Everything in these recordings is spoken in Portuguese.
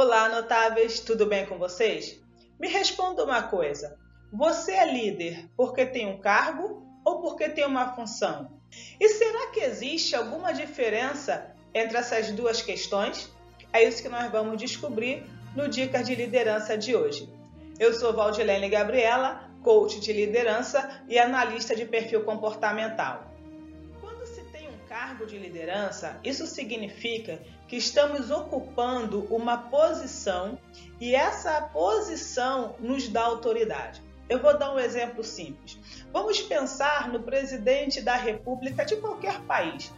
Olá, notáveis, tudo bem com vocês? Me responda uma coisa: você é líder porque tem um cargo ou porque tem uma função? E será que existe alguma diferença entre essas duas questões? É isso que nós vamos descobrir no Dicas de Liderança de hoje. Eu sou Valdilene Gabriela, coach de liderança e analista de perfil comportamental. Cargo de liderança, isso significa que estamos ocupando uma posição e essa posição nos dá autoridade. Eu vou dar um exemplo simples. Vamos pensar no presidente da República de qualquer país.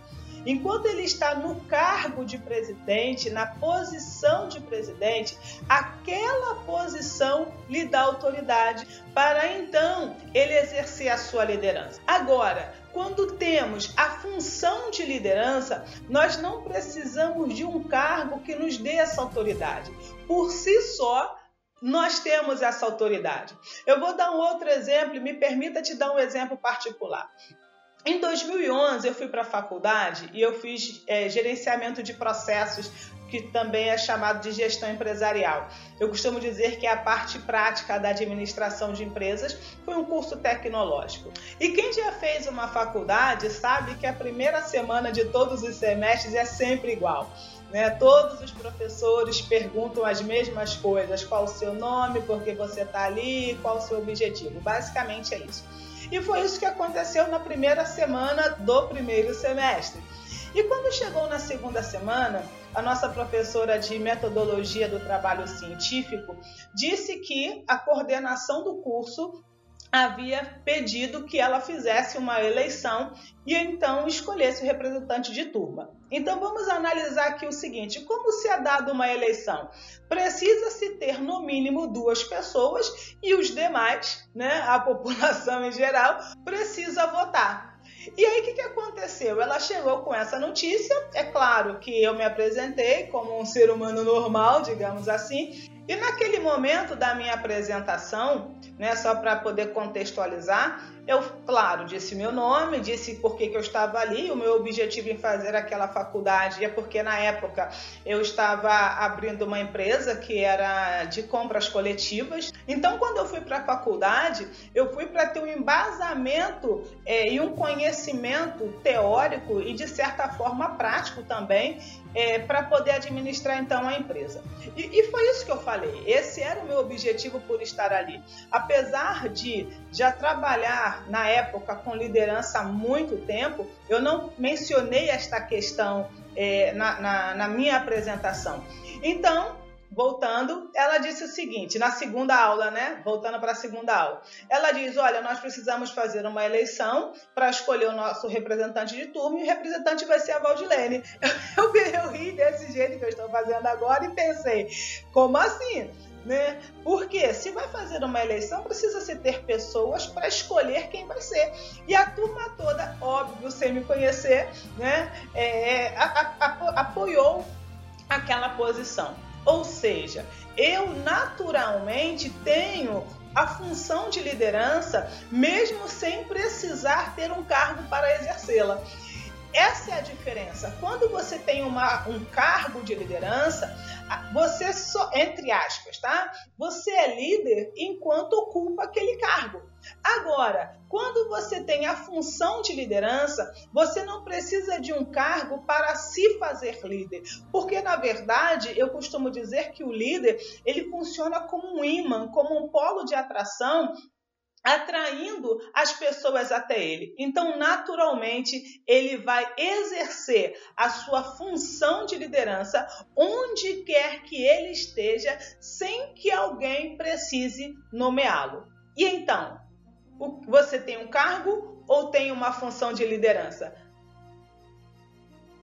Enquanto ele está no cargo de presidente, na posição de presidente, aquela posição lhe dá autoridade para então ele exercer a sua liderança. Agora, quando temos a função de liderança, nós não precisamos de um cargo que nos dê essa autoridade. Por si só, nós temos essa autoridade. Eu vou dar um outro exemplo, me permita te dar um exemplo particular. Em 2011, eu fui para a faculdade e eu fiz é, gerenciamento de processos, que também é chamado de gestão empresarial. Eu costumo dizer que é a parte prática da administração de empresas foi um curso tecnológico. E quem já fez uma faculdade sabe que a primeira semana de todos os semestres é sempre igual. Né? Todos os professores perguntam as mesmas coisas: qual o seu nome, por que você está ali, qual o seu objetivo. Basicamente é isso. E foi isso que aconteceu na primeira semana do primeiro semestre. E quando chegou na segunda semana, a nossa professora de metodologia do trabalho científico disse que a coordenação do curso havia pedido que ela fizesse uma eleição e então escolhesse o representante de turma. Então vamos analisar aqui o seguinte: como se é dada uma eleição? Precisa-se ter no mínimo duas pessoas e os demais, né, a população em geral, precisa votar. E aí, o que, que aconteceu? Ela chegou com essa notícia. É claro que eu me apresentei como um ser humano normal, digamos assim, e naquele momento da minha apresentação, né, só para poder contextualizar, eu, claro, disse meu nome, disse por que, que eu estava ali, o meu objetivo em fazer aquela faculdade é porque na época eu estava abrindo uma empresa que era de compras coletivas. Então, quando eu fui para a faculdade, eu fui para ter um embasamento é, e um conhecimento teórico e, de certa forma, prático também é, para poder administrar então a empresa. E, e, foi isso que eu falei. Esse era o meu objetivo por estar ali. Apesar de já trabalhar na época com liderança há muito tempo, eu não mencionei esta questão é, na, na, na minha apresentação. Então, voltando, ela disse o seguinte, na segunda aula, né? Voltando para a segunda aula. Ela diz: olha, nós precisamos fazer uma eleição para escolher o nosso representante de turma e o representante vai ser a Valdilene. Eu, eu, eu ri desse jeito que eu estou fazendo agora e pensei: como assim? Né? Porque se vai fazer uma eleição, precisa se ter pessoas para escolher quem vai ser. E a turma toda, óbvio, sem me conhecer, né, é, a, a, a, apoiou aquela posição. Ou seja, eu naturalmente tenho a função de liderança, mesmo sem precisar ter um cargo para exercê-la. Essa é a diferença. Quando você tem uma, um cargo de liderança, você só, entre aspas, tá? Você é líder enquanto ocupa aquele cargo. Agora, quando você tem a função de liderança, você não precisa de um cargo para se fazer líder, porque na verdade eu costumo dizer que o líder ele funciona como um imã, como um polo de atração atraindo as pessoas até ele. Então, naturalmente, ele vai exercer a sua função de liderança onde quer que ele esteja, sem que alguém precise nomeá-lo. E então, você tem um cargo ou tem uma função de liderança?